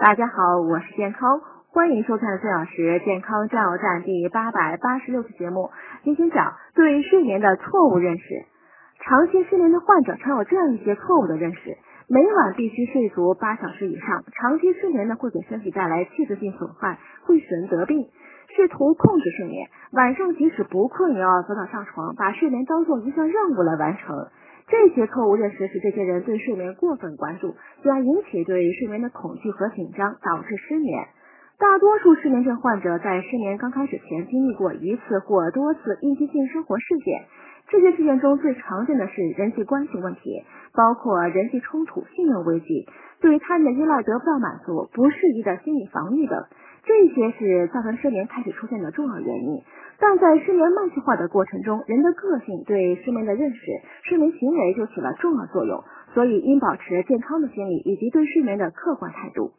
大家好，我是健康，欢迎收看四小时健康加油站第八百八十六期节目。今天讲对睡眠的错误认识。长期失眠的患者常有这样一些错误的认识：每晚必须睡足八小时以上。长期失眠呢，会给身体带来器质性损害，会使人得病。试图控制睡眠，晚上即使不困也要早早上床，把睡眠当做一项任务来完成。这些错误认识使这些人对睡眠过分关注，进而引起对睡眠的恐惧和紧张，导致失眠。大多数失眠症患者在失眠刚开始前经历过一次或多次应激性生活事件，这些事件中最常见的是人际关系问题，包括人际冲突、信任危机、对他人的依赖得不到满足、不适宜的心理防御等。这些是造成失眠开始出现的重要原因，但在失眠慢性化的过程中，人的个性对失眠的认识、睡眠行为就起了重要作用，所以应保持健康的心理以及对睡眠的客观态度。